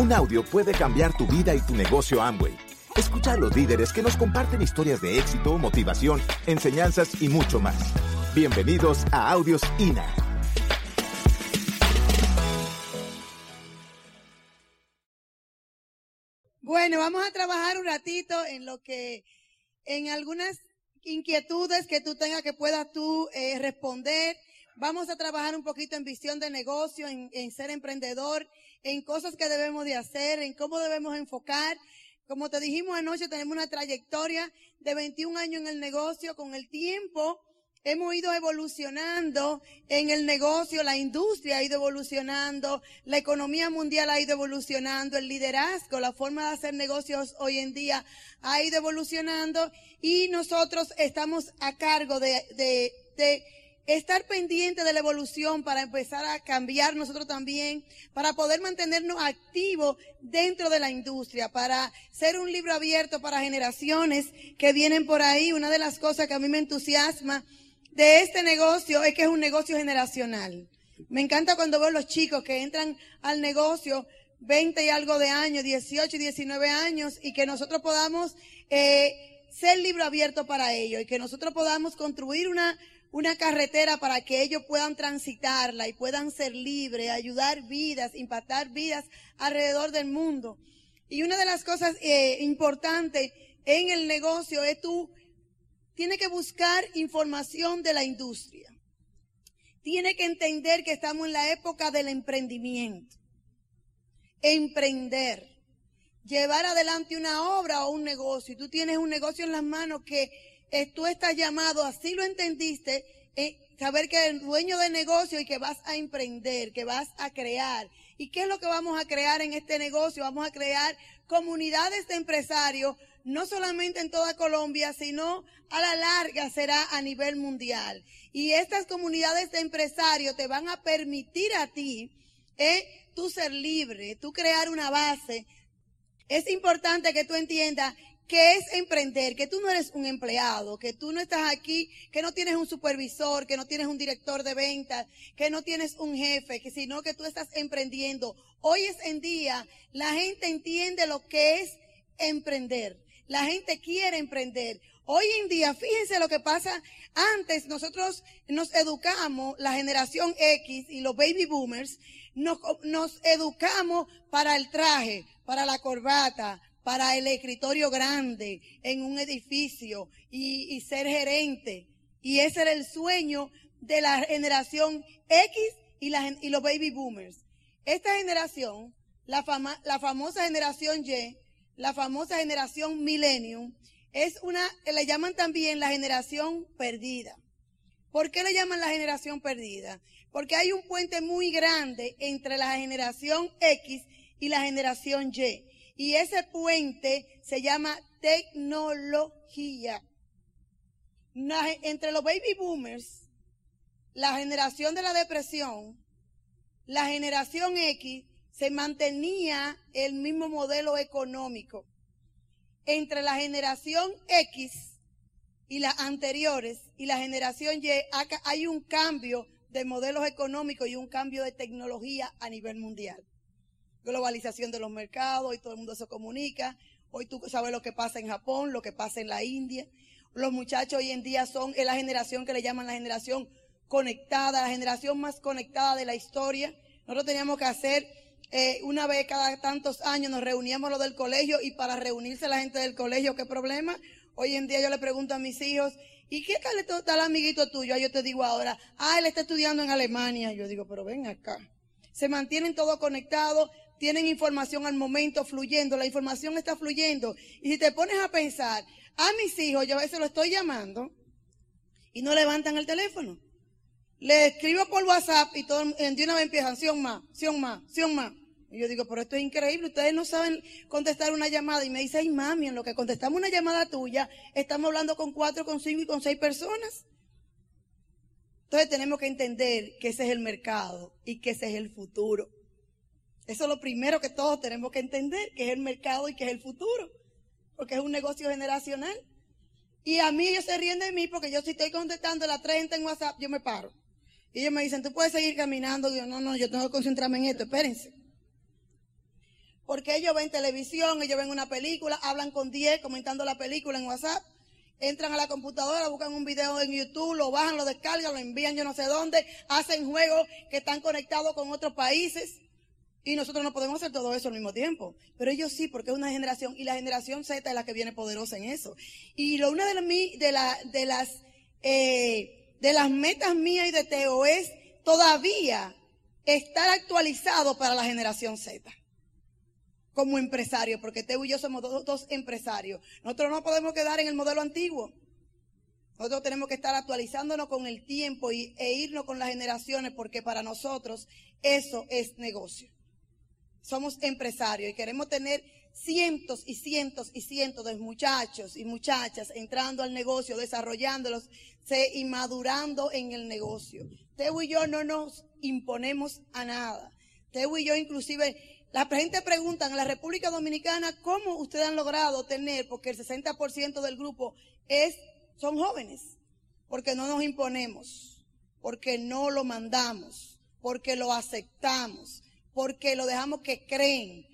Un audio puede cambiar tu vida y tu negocio Amway. Escucha a los líderes que nos comparten historias de éxito, motivación, enseñanzas y mucho más. Bienvenidos a Audios INA. Bueno, vamos a trabajar un ratito en lo que, en algunas inquietudes que tú tengas que puedas tú eh, responder. Vamos a trabajar un poquito en visión de negocio, en, ser emprendedor, en cosas que debemos de hacer, en cómo debemos enfocar. Como te dijimos anoche, tenemos una trayectoria de 21 años en el negocio. Con el tiempo hemos ido evolucionando en el negocio, la industria ha ido evolucionando, la economía mundial ha ido evolucionando, el liderazgo, la forma de hacer negocios hoy en día ha ido evolucionando y nosotros estamos a cargo de estar pendiente de la evolución para empezar a cambiar nosotros también, para poder mantenernos activos dentro de la industria, para ser un libro abierto para generaciones que vienen por ahí. Una de las cosas que a mí me entusiasma de este negocio es que es un negocio generacional. Me encanta cuando veo los chicos que entran al negocio 20 y algo de años, 18 y 19 años, y que nosotros podamos eh, ser libro abierto para ellos y que nosotros podamos construir una una carretera para que ellos puedan transitarla y puedan ser libres, ayudar vidas, impactar vidas alrededor del mundo. Y una de las cosas eh, importantes en el negocio es tú tienes que buscar información de la industria. Tienes que entender que estamos en la época del emprendimiento. Emprender. Llevar adelante una obra o un negocio. Y tú tienes un negocio en las manos que tú estás llamado, así lo entendiste, eh, saber que eres dueño de negocio y que vas a emprender, que vas a crear. ¿Y qué es lo que vamos a crear en este negocio? Vamos a crear comunidades de empresarios, no solamente en toda Colombia, sino a la larga será a nivel mundial. Y estas comunidades de empresarios te van a permitir a ti, eh, tú ser libre, tú crear una base. Es importante que tú entiendas que es emprender, que tú no eres un empleado, que tú no estás aquí, que no tienes un supervisor, que no tienes un director de ventas, que no tienes un jefe, que sino que tú estás emprendiendo. Hoy es en día, la gente entiende lo que es emprender. La gente quiere emprender. Hoy en día, fíjense lo que pasa. Antes nosotros nos educamos, la generación X y los baby boomers, nos, nos educamos para el traje, para la corbata, para el escritorio grande en un edificio y, ser gerente. Y ese era el sueño de la generación X y, y los baby boomers. Esta generación, la, la famosa generación Y, la famosa generación millennium, es una, le llaman también la generación perdida. ¿Por qué le llaman la generación perdida? Porque hay un puente muy grande entre la generación X y la generación Y. Y ese puente se llama tecnología. Entre los baby boomers, la generación de la depresión, la generación X, se mantenía el mismo modelo económico. Entre la generación X y las anteriores y la generación Y hay un cambio de modelos económicos y un cambio de tecnología a nivel mundial globalización de los mercados, y todo el mundo se comunica. Hoy tú sabes lo que pasa en Japón, lo que pasa en la India. Los muchachos hoy en día son es la generación que le llaman la generación conectada, la generación más conectada de la historia. Nosotros teníamos que hacer eh, una vez cada tantos años, nos reuníamos los del colegio y para reunirse la gente del colegio, ¿qué problema? Hoy en día yo le pregunto a mis hijos, ¿y qué tal está el amiguito tuyo? Yo te digo ahora, ah, él está estudiando en Alemania. Yo digo, pero ven acá. Se mantienen todos conectados, tienen información al momento fluyendo, la información está fluyendo. Y si te pones a pensar, a mis hijos, yo a veces lo estoy llamando y no levantan el teléfono. Le escribo por WhatsApp y todo, de una vez empiezan, sion más, sion más, sion más. Y yo digo, pero esto es increíble, ustedes no saben contestar una llamada. Y me dice, ay mami, en lo que contestamos una llamada tuya, estamos hablando con cuatro, con cinco y con seis personas. Entonces tenemos que entender que ese es el mercado y que ese es el futuro. Eso es lo primero que todos tenemos que entender, que es el mercado y que es el futuro, porque es un negocio generacional. Y a mí ellos se ríen de mí porque yo si estoy contestando a la 30 en WhatsApp, yo me paro. Y ellos me dicen, tú puedes seguir caminando. Yo, no, no, yo tengo que concentrarme en esto, espérense. porque ellos ven televisión, ellos ven una película, hablan con 10 comentando la película en WhatsApp, entran a la computadora, buscan un video en YouTube, lo bajan, lo descargan, lo envían yo no sé dónde, hacen juegos que están conectados con otros países. Y nosotros no podemos hacer todo eso al mismo tiempo. Pero ellos sí, porque es una generación, y la generación Z es la que viene poderosa en eso. Y lo, una de, la, de, las, eh, de las metas mías y de Teo es todavía estar actualizado para la generación Z. Como empresario, porque Teo y yo somos dos, empresarios. Nosotros no podemos quedar en el modelo antiguo. Nosotros tenemos que estar actualizándonos con el tiempo y, e irnos con las generaciones, porque para nosotros eso es negocio somos empresarios y queremos tener cientos y cientos y cientos de muchachos y muchachas entrando al negocio, desarrollándolos y madurando en el negocio. Teo y yo no nos imponemos a nada. Teo y yo inclusive, la gente pregunta en la República Dominicana cómo ustedes han logrado tener, porque el 60% del grupo es, son jóvenes, porque no nos imponemos, porque no lo mandamos, porque lo aceptamos porque lo dejamos que creen.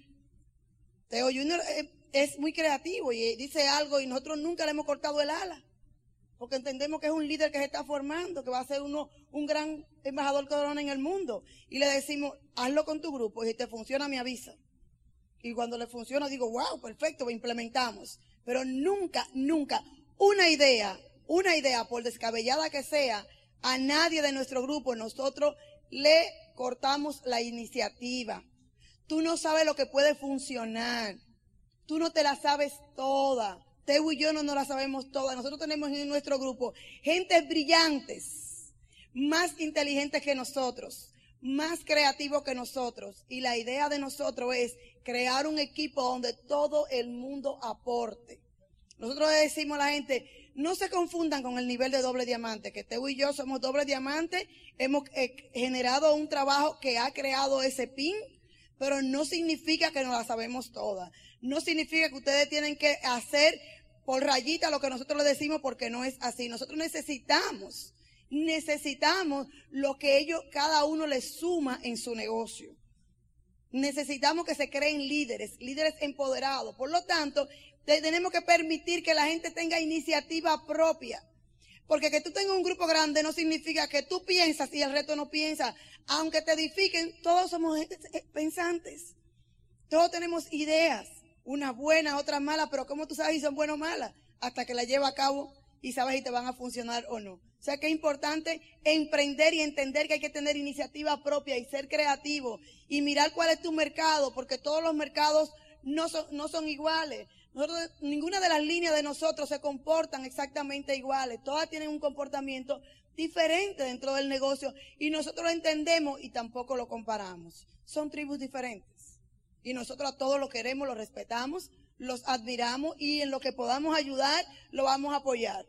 Teo Junior eh, es muy creativo y dice algo y nosotros nunca le hemos cortado el ala. Porque entendemos que es un líder que se está formando, que va a ser uno, un gran embajador corona en el mundo. Y le decimos, hazlo con tu grupo y si te funciona me avisa. Y cuando le funciona digo, wow, perfecto, implementamos. Pero nunca, nunca, una idea, una idea, por descabellada que sea, a nadie de nuestro grupo, nosotros le cortamos la iniciativa. Tú no sabes lo que puede funcionar. Tú no te la sabes toda. Teo y yo no nos la sabemos toda. Nosotros tenemos en nuestro grupo gente brillantes, más inteligentes que nosotros, más creativos que nosotros. Y la idea de nosotros es crear un equipo donde todo el mundo aporte. Nosotros decimos a la gente, no se confundan con el nivel de doble diamante, que Teo y yo somos doble diamante, hemos eh, generado un trabajo que ha creado ese PIN, pero no significa que nos la sabemos todas. No significa que ustedes tienen que hacer por rayita lo que nosotros les decimos porque no es así. Nosotros necesitamos, necesitamos lo que ellos, cada uno les suma en su negocio. Necesitamos que se creen líderes, líderes empoderados. Por lo tanto, tenemos que permitir que la gente tenga iniciativa propia. Porque que tú tengas un grupo grande no significa que tú piensas y el resto no piensa. Aunque te edifiquen, todos somos pensantes. Todos tenemos ideas. Una buena, otra mala, pero ¿cómo tú sabes si son buenas o malas? Hasta que la lleva a cabo y sabes si te van a funcionar o no. O sea que es importante emprender y entender que hay que tener iniciativa propia y ser creativo y mirar cuál es tu mercado, porque todos los mercados no son, no son iguales ninguna de las líneas de nosotros se comportan exactamente iguales. Todas tienen un comportamiento diferente dentro del negocio y nosotros lo entendemos y tampoco lo comparamos. Son tribus diferentes. Y nosotros a todos lo queremos, lo respetamos, los admiramos y en lo que podamos ayudar, lo vamos a apoyar.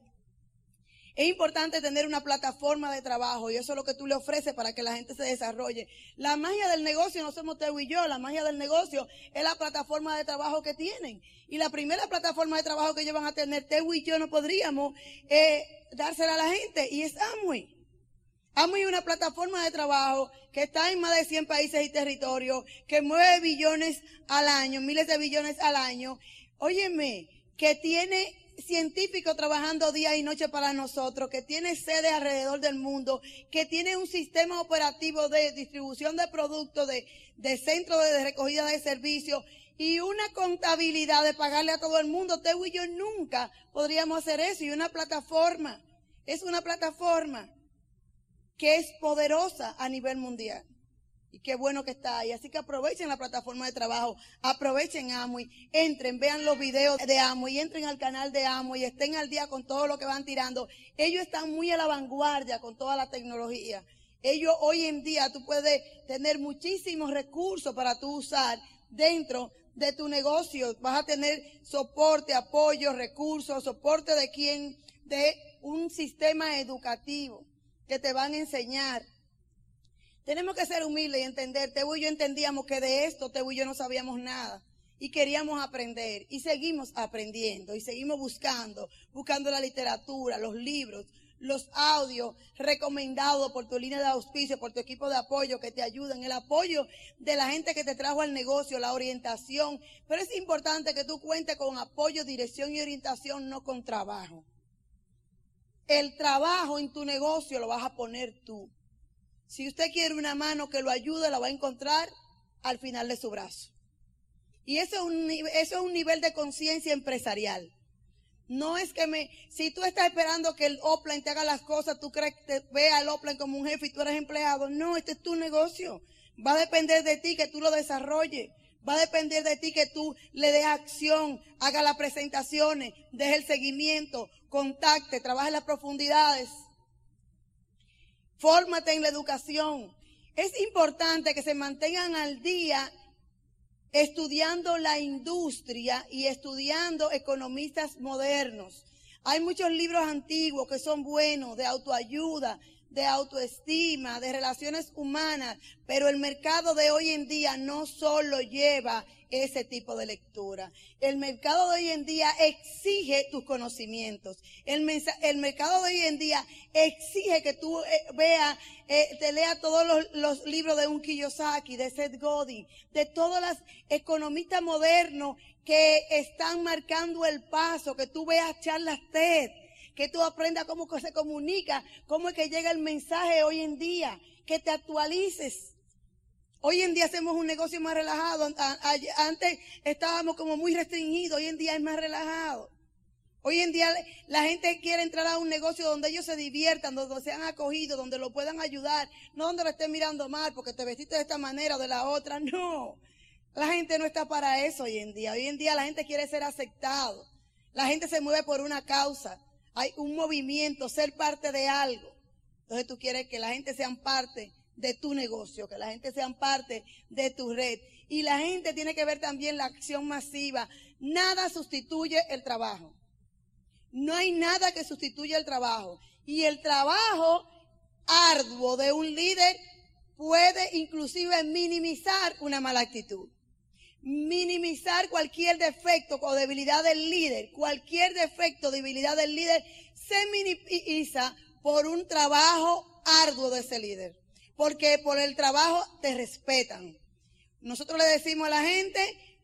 Es importante tener una plataforma de trabajo y eso es lo que tú le ofreces para que la gente se desarrolle. La magia del negocio no somos Teo y yo, la magia del negocio es la plataforma de trabajo que tienen. Y la primera plataforma de trabajo que ellos van a tener, Teo y yo no podríamos eh, dársela a la gente y es Amway. Amway es una plataforma de trabajo que está en más de 100 países y territorios, que mueve billones al año, miles de billones al año. Óyeme, que tiene científico trabajando día y noche para nosotros, que tiene sede alrededor del mundo, que tiene un sistema operativo de distribución de productos, de, de centro de recogida de servicios y una contabilidad de pagarle a todo el mundo. Teo y yo nunca podríamos hacer eso. Y una plataforma, es una plataforma que es poderosa a nivel mundial. Y qué bueno que está ahí. Así que aprovechen la plataforma de trabajo, aprovechen Amway, entren, vean los videos de Amway, entren al canal de Amway, estén al día con todo lo que van tirando. Ellos están muy a la vanguardia con toda la tecnología. Ellos hoy en día tú puedes tener muchísimos recursos para tú usar dentro de tu negocio. Vas a tener soporte, apoyo, recursos, soporte de quien, de un sistema educativo que te van a enseñar tenemos que ser humildes y entender, Teo y yo entendíamos que de esto Teo y yo no sabíamos nada y queríamos aprender y seguimos aprendiendo y seguimos buscando, buscando la literatura, los libros, los audios recomendados por tu línea de auspicio, por tu equipo de apoyo que te ayudan, el apoyo de la gente que te trajo al negocio, la orientación. Pero es importante que tú cuentes con apoyo, dirección y orientación, no con trabajo. El trabajo en tu negocio lo vas a poner tú. Si usted quiere una mano que lo ayude, la va a encontrar al final de su brazo. Y eso es un, eso es un nivel de conciencia empresarial. No es que me, si tú estás esperando que el Oplan te haga las cosas, tú crees que te vea al Oplan como un jefe y tú eres empleado. No, este es tu negocio. Va a depender de ti que tú lo desarrolles. Va a depender de ti que tú le des acción, haga las presentaciones, deje el seguimiento, contacte, trabaje las profundidades. Fórmate en la educación. Es importante que se mantengan al día estudiando la industria y estudiando economistas modernos. Hay muchos libros antiguos que son buenos de autoayuda, de autoestima, de relaciones humanas, pero el mercado de hoy en día no solo lleva ese tipo de lectura. El mercado de hoy en día exige tus conocimientos. El, mercado de hoy en día exige que tú eh, veas, eh, te leas todos los, los, libros de un Kiyosaki, de Seth Godin, de todos los economistas modernos que están marcando el paso, que tú veas charlas TED, que tú aprendas cómo se comunica, cómo es que llega el mensaje hoy en día, que te actualices. Hoy en día hacemos un negocio más relajado. Antes estábamos como muy restringidos, hoy en día es más relajado. Hoy en día la gente quiere entrar a un negocio donde ellos se diviertan, donde sean acogidos, donde lo puedan ayudar, no donde lo estén mirando mal porque te vestiste de esta manera o de la otra. No, la gente no está para eso hoy en día. Hoy en día la gente quiere ser aceptado. La gente se mueve por una causa. Hay un movimiento, ser parte de algo. Entonces tú quieres que la gente sean parte de tu negocio, que la gente sean parte de tu red. Y la gente tiene que ver también la acción masiva. Nada sustituye el trabajo. No hay nada que sustituya el trabajo. Y el trabajo arduo de un líder puede inclusive minimizar una mala actitud. Minimizar cualquier defecto o debilidad del líder. Cualquier defecto o debilidad del líder se minimiza por un trabajo arduo de ese líder porque por el trabajo te respetan. Nosotros le decimos a la gente,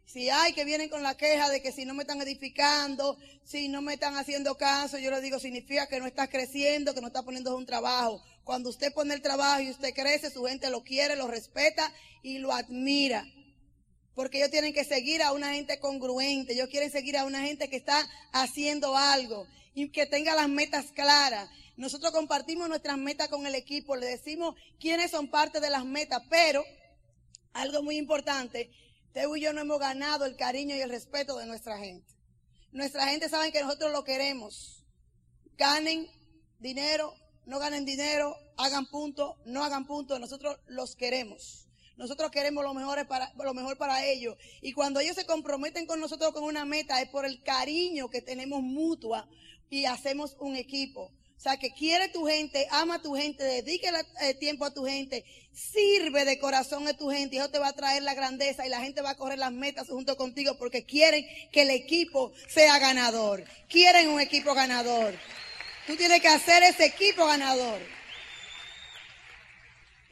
si hay que vienen con la queja de que si no me están edificando, si no me están haciendo caso, yo le digo, significa que no estás creciendo, que no estás poniendo un trabajo. Cuando usted pone el trabajo y usted crece, su gente lo quiere, lo respeta y lo admira. Porque ellos tienen que seguir a una gente congruente, ellos quieren seguir a una gente que está haciendo algo y que tenga las metas claras. Nosotros compartimos nuestras metas con el equipo, le decimos quiénes son parte de las metas, pero algo muy importante, Teo y yo no hemos ganado el cariño y el respeto de nuestra gente. Nuestra gente sabe que nosotros lo queremos. Ganen dinero, no ganen dinero, hagan punto, no hagan punto, nosotros los queremos. Nosotros queremos lo mejor para, ellos. Y cuando ellos se comprometen con nosotros con una meta, es por el cariño que tenemos mutua y hacemos un equipo. O sea, que quiere tu gente, ama a tu gente, dedique eh, tiempo a tu gente, sirve de corazón a tu gente y eso te va a traer la grandeza y la gente va a correr las metas junto contigo porque quieren que el equipo sea ganador. Quieren un equipo ganador. Tú tienes que hacer ese equipo ganador.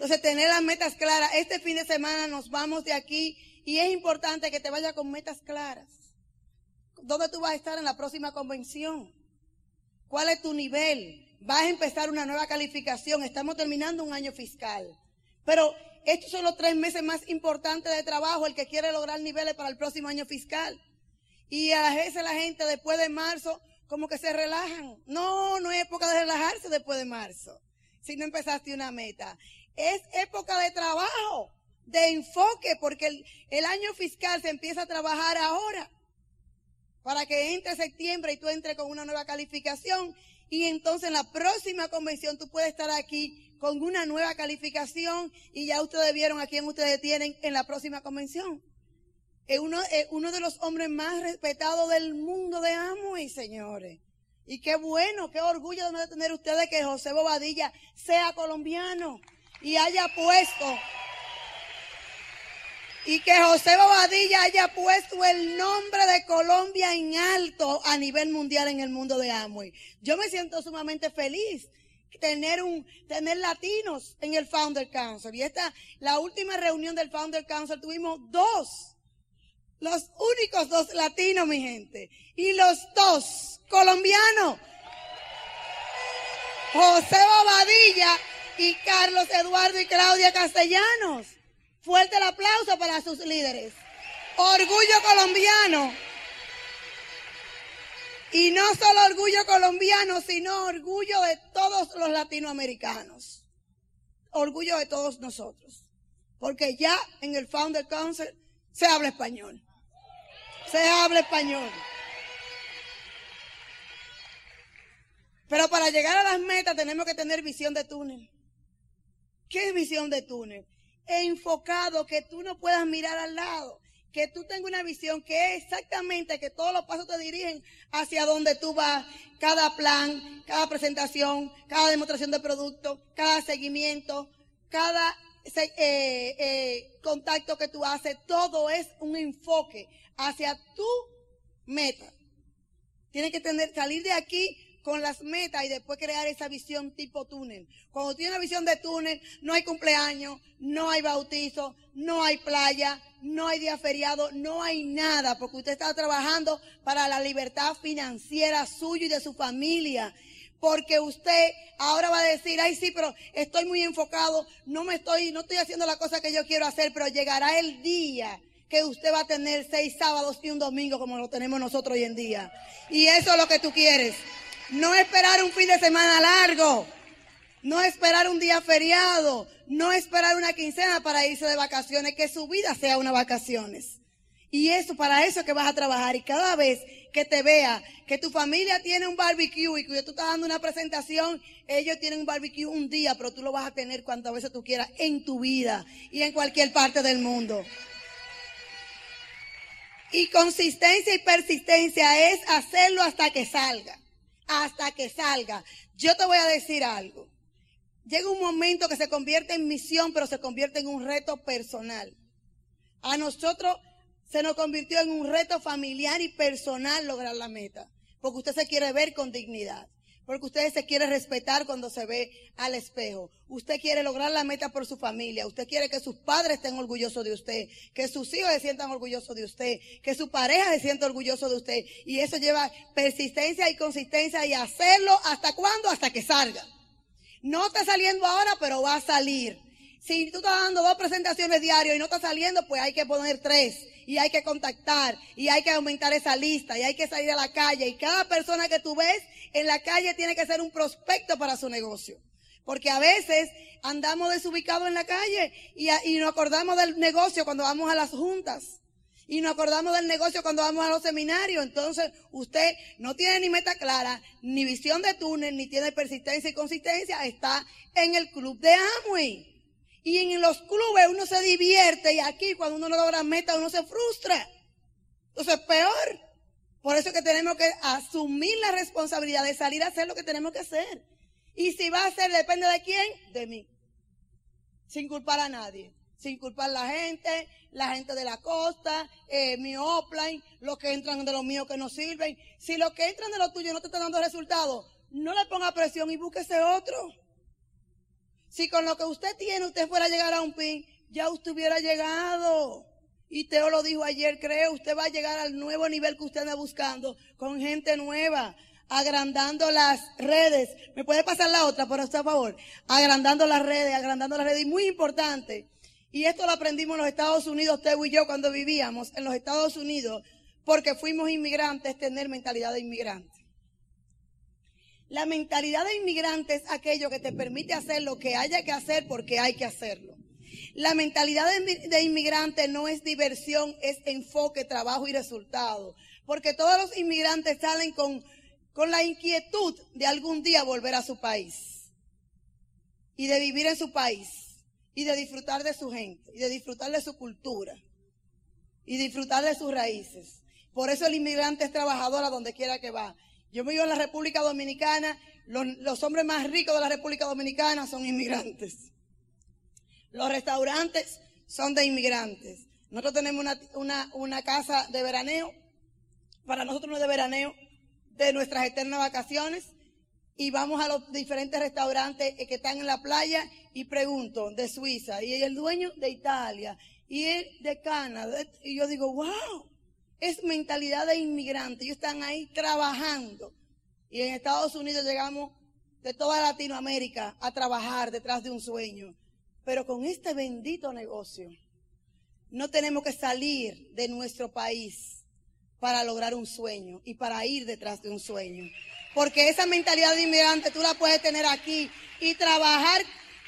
Entonces, tener las metas claras. Este fin de semana nos vamos de aquí y es importante que te vayas con metas claras. ¿Dónde tú vas a estar en la próxima convención? ¿Cuál es tu nivel? Vas a empezar una nueva calificación. Estamos terminando un año fiscal. Pero estos son los tres meses más importantes de trabajo, el que quiere lograr niveles para el próximo año fiscal. Y a veces la gente después de marzo como que se relajan. No, no es época de relajarse después de marzo. Si no empezaste una meta. Es época de trabajo, de enfoque, porque el, año fiscal se empieza a trabajar ahora para que entre septiembre y tú entres con una nueva calificación y entonces en la próxima convención tú puedes estar aquí con una nueva calificación y ya ustedes vieron a quién ustedes tienen en la próxima convención. Es uno, de los hombres más respetados del mundo de Amway, señores. Y qué bueno, qué orgullo de tener ustedes que José Bobadilla sea colombiano y haya puesto y que José Bobadilla haya puesto el nombre de Colombia en alto a nivel mundial en el mundo de Amway. Yo me siento sumamente feliz tener un tener latinos en el Founder Council. Y esta la última reunión del Founder Council tuvimos dos los únicos dos latinos, mi gente. Y los dos colombianos. José Bobadilla y Carlos Eduardo y Claudia Castellanos. Fuerte el aplauso para sus líderes. Orgullo colombiano. Y no solo orgullo colombiano, sino orgullo de todos los latinoamericanos. Orgullo de todos nosotros. Porque ya en el Founder Council se habla español. Se habla español. Pero para llegar a las metas tenemos que tener visión de túnel. ¿Qué visión de túnel? Enfocado, que tú no puedas mirar al lado, que tú tengas una visión que es exactamente que todos los pasos te dirigen hacia donde tú vas, cada plan, cada presentación, cada demostración de producto, cada seguimiento, cada eh, eh, contacto que tú haces, todo es un enfoque hacia tu meta. Tienes que tener, salir de aquí con las metas y después crear esa visión tipo túnel. Cuando tienes una visión de túnel, no hay cumpleaños, no hay bautizo, no hay playa, no hay día feriado, no hay nada, porque usted está trabajando para la libertad financiera suya y de su familia. Porque usted ahora va a decir, ay sí, pero estoy muy enfocado, no me estoy, no estoy haciendo la cosa que yo quiero hacer, pero llegará el día que usted va a tener seis sábados y un domingo como lo tenemos nosotros hoy en día. Y eso es lo que tú quieres. No esperar un fin de semana largo. No esperar un día feriado. No esperar una quincena para irse de vacaciones. Que su vida sea unas vacaciones. Y eso, para eso que vas a trabajar. Y cada vez que te vea que tu familia tiene un barbecue y que tú estás dando una presentación, ellos tienen un barbecue un día, pero tú lo vas a tener cuantas veces tú quieras en tu vida y en cualquier parte del mundo. Y consistencia y persistencia es hacerlo hasta que salga hasta que salga. Yo te voy a decir algo. Llega un momento que se convierte en misión, pero se convierte en un reto personal. A nosotros se nos convirtió en un reto familiar y personal lograr la meta, porque usted se quiere ver con dignidad. Porque usted se quiere respetar cuando se ve al espejo. Usted quiere lograr la meta por su familia. Usted quiere que sus padres estén orgullosos de usted. Que sus hijos se sientan orgullosos de usted. Que su pareja se sienta orgulloso de usted. Y eso lleva persistencia y consistencia y hacerlo hasta cuándo? Hasta que salga. No está saliendo ahora, pero va a salir. Si tú estás dando dos presentaciones diarias y no está saliendo, pues hay que poner tres y hay que contactar y hay que aumentar esa lista y hay que salir a la calle y cada persona que tú ves en la calle tiene que ser un prospecto para su negocio. Porque a veces andamos desubicados en la calle y, y nos acordamos del negocio cuando vamos a las juntas. Y nos acordamos del negocio cuando vamos a los seminarios. Entonces, usted no tiene ni meta clara, ni visión de túnel, ni tiene persistencia y consistencia. Está en el club de Amway. Y en los clubes uno se divierte y aquí cuando uno no logra meta uno se frustra. Entonces peor. Por eso que tenemos que asumir la responsabilidad de salir a hacer lo que tenemos que hacer. Y si va a ser, depende de quién, de mí. Sin culpar a nadie. Sin culpar a la gente, la gente de la costa, eh, mi offline, los que entran de los míos que no sirven. Si los que entran de los tuyos no te están dando resultados, no le ponga presión y búsquese otro. Si con lo que usted tiene usted fuera a llegar a un pin, ya usted hubiera llegado. Y Teo lo dijo ayer, creo, usted va a llegar al nuevo nivel que usted anda buscando, con gente nueva, agrandando las redes. ¿Me puede pasar la otra, por favor? Agrandando las redes, agrandando las redes. Y muy importante, y esto lo aprendimos en los Estados Unidos, Teo y yo, cuando vivíamos en los Estados Unidos, porque fuimos inmigrantes, tener mentalidad de inmigrante. La mentalidad de inmigrante es aquello que te permite hacer lo que haya que hacer porque hay que hacerlo. La mentalidad de, inmigrante no es diversión, es enfoque, trabajo y resultado. Porque todos los inmigrantes salen con, con la inquietud de algún día volver a su país. Y de vivir en su país. Y de disfrutar de su gente. Y de disfrutar de su cultura. Y disfrutar de sus raíces. Por eso el inmigrante es trabajador a donde quiera que va. Yo vivo en la República Dominicana, los, hombres más ricos de la República Dominicana son inmigrantes. Los restaurantes son de inmigrantes. Nosotros tenemos una, casa de veraneo, para nosotros no es de veraneo, de nuestras eternas vacaciones, y vamos a los diferentes restaurantes que están en la playa y pregunto, de Suiza, y el dueño de Italia, y él de Canadá, y yo digo, wow, es mentalidad de inmigrante, ellos están ahí trabajando. Y en Estados Unidos llegamos de toda Latinoamérica a trabajar detrás de un sueño. Pero con este bendito negocio, no tenemos que salir de nuestro país para lograr un sueño y para ir detrás de un sueño. Porque esa mentalidad de inmigrante tú la puedes tener aquí y trabajar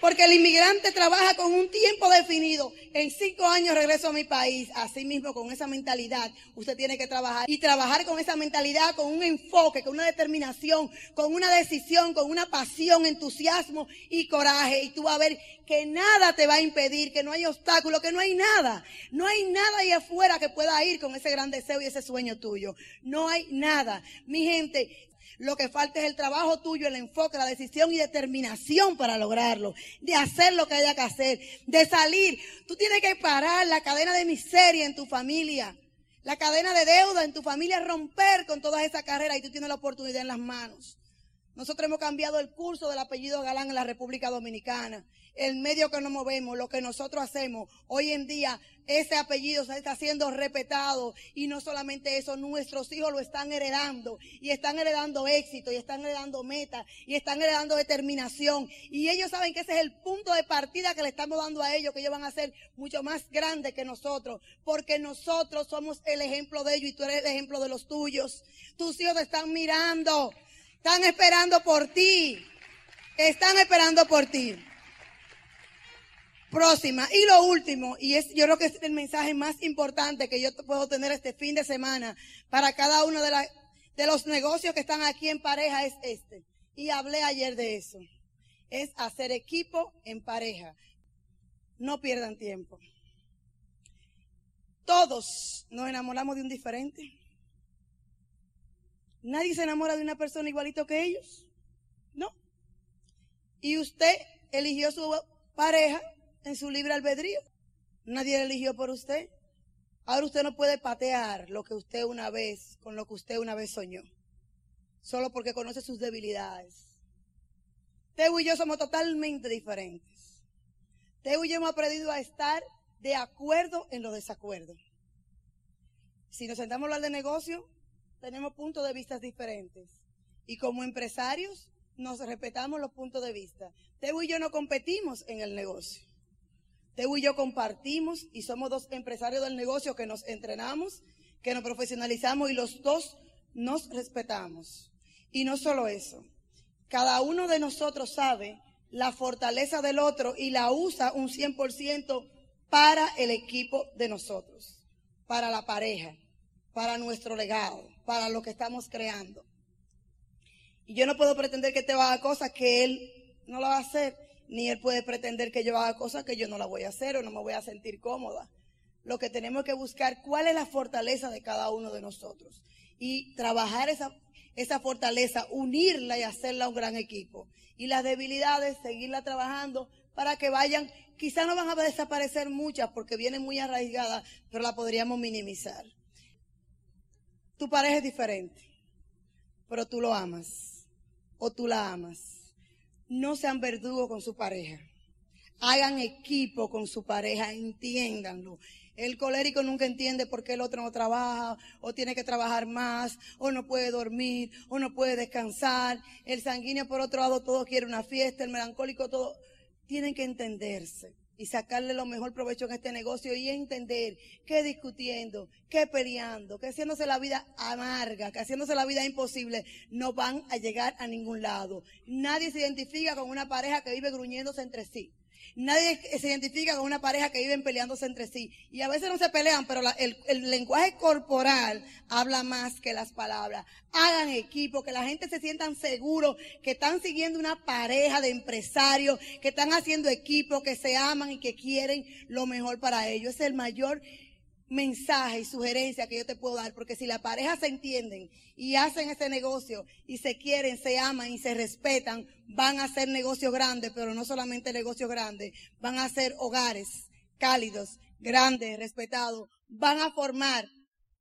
porque el inmigrante trabaja con un tiempo definido. En cinco años regreso a mi país. Así mismo, con esa mentalidad, usted tiene que trabajar. Y trabajar con esa mentalidad, con un enfoque, con una determinación, con una decisión, con una pasión, entusiasmo y coraje. Y tú vas a ver que nada te va a impedir, que no hay obstáculo, que no hay nada. No hay nada ahí afuera que pueda ir con ese gran deseo y ese sueño tuyo. No hay nada. Mi gente, lo que falta es el trabajo tuyo, el enfoque, la decisión y determinación para lograrlo, de hacer lo que haya que hacer, de salir. Tú tienes que parar la cadena de miseria en tu familia, la cadena de deuda en tu familia, romper con toda esa carrera y tú tienes la oportunidad en las manos. Nosotros hemos cambiado el curso del apellido Galán en la República Dominicana. El medio que nos movemos, lo que nosotros hacemos, hoy en día ese apellido se está siendo respetado y no solamente eso, nuestros hijos lo están heredando y están heredando éxito y están heredando metas y están heredando determinación y ellos saben que ese es el punto de partida que le estamos dando a ellos, que ellos van a ser mucho más grandes que nosotros, porque nosotros somos el ejemplo de ellos y tú eres el ejemplo de los tuyos. Tus hijos están mirando. Están esperando por ti. Están esperando por ti. Próxima. Y lo último, y es, yo creo que es el mensaje más importante que yo puedo tener este fin de semana para cada uno de, de los negocios que están aquí en pareja es este. Y hablé ayer de eso. Es hacer equipo en pareja. No pierdan tiempo. Todos nos enamoramos de un diferente. Nadie se enamora de una persona igualito que ellos. No. Y usted eligió su pareja en su libre albedrío. Nadie la eligió por usted. Ahora usted no puede patear lo que usted una vez, con lo que usted una vez soñó. Solo porque conoce sus debilidades. Teo y yo somos totalmente diferentes. Teo y yo hemos aprendido a estar de acuerdo en los desacuerdos. Si nos sentamos a hablar de negocio, tenemos puntos de vista diferentes. Y como empresarios, nos respetamos los puntos de vista. Teo y yo no competimos en el negocio. Teo y yo compartimos y somos dos empresarios del negocio que nos entrenamos, que nos profesionalizamos y los dos nos respetamos. Y no solo eso, cada uno de nosotros sabe la fortaleza del otro y la usa un 100% para el equipo de nosotros, para la pareja, para nuestro legado para lo que estamos creando. Y yo no puedo pretender que te haga cosas que él no la va a hacer, ni él puede pretender que yo haga cosas que yo no la voy a hacer o no me voy a sentir cómoda. Lo que tenemos que buscar, cuál es la fortaleza de cada uno de nosotros. Y trabajar esa, esa fortaleza, unirla y hacerla un gran equipo. Y las debilidades, seguirla trabajando para que vayan, quizás no van a desaparecer muchas porque vienen muy arraigadas, pero la podríamos minimizar. Tu pareja es diferente, pero tú lo amas o tú la amas. No sean verdugos con su pareja. Hagan equipo con su pareja, entiéndanlo. El colérico nunca entiende por qué el otro no trabaja, o tiene que trabajar más, o no puede dormir, o no puede descansar. El sanguíneo, por otro lado, todo quiere una fiesta, el melancólico, todo. Tienen que entenderse y sacarle lo mejor provecho en este negocio y entender que discutiendo, que peleando, que haciéndose la vida amarga, que haciéndose la vida imposible, no van a llegar a ningún lado. Nadie se identifica con una pareja que vive gruñéndose entre sí. Nadie se identifica con una pareja que viven peleándose entre sí. Y a veces no se pelean, pero el, el, lenguaje corporal habla más que las palabras. Hagan equipo, que la gente se sientan seguros, que están siguiendo una pareja de empresarios, que están haciendo equipo, que se aman y que quieren lo mejor para ellos. Es el mayor mensaje y sugerencia que yo te puedo dar, porque si la pareja se entienden y hacen ese negocio y se quieren, se aman y se respetan, van a hacer negocios grandes, pero no solamente negocios grandes, van a ser hogares cálidos, grandes, respetados, van a formar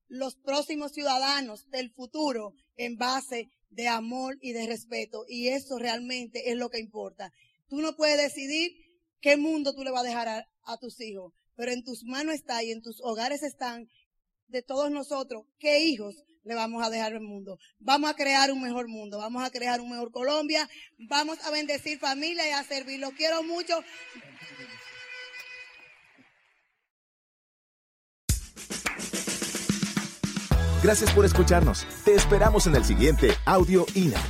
los próximos ciudadanos del futuro en base de amor y de respeto. Y eso realmente es lo que importa. Tú no puedes decidir qué mundo tú le vas a dejar a tus hijos, pero en tus manos está y en tus hogares están de todos nosotros qué hijos le vamos a dejar al mundo. Vamos a crear un mejor mundo, vamos a crear un mejor Colombia, vamos a bendecir familia y a servir. Los quiero mucho. Gracias por escucharnos. Te esperamos en el siguiente Audio INA.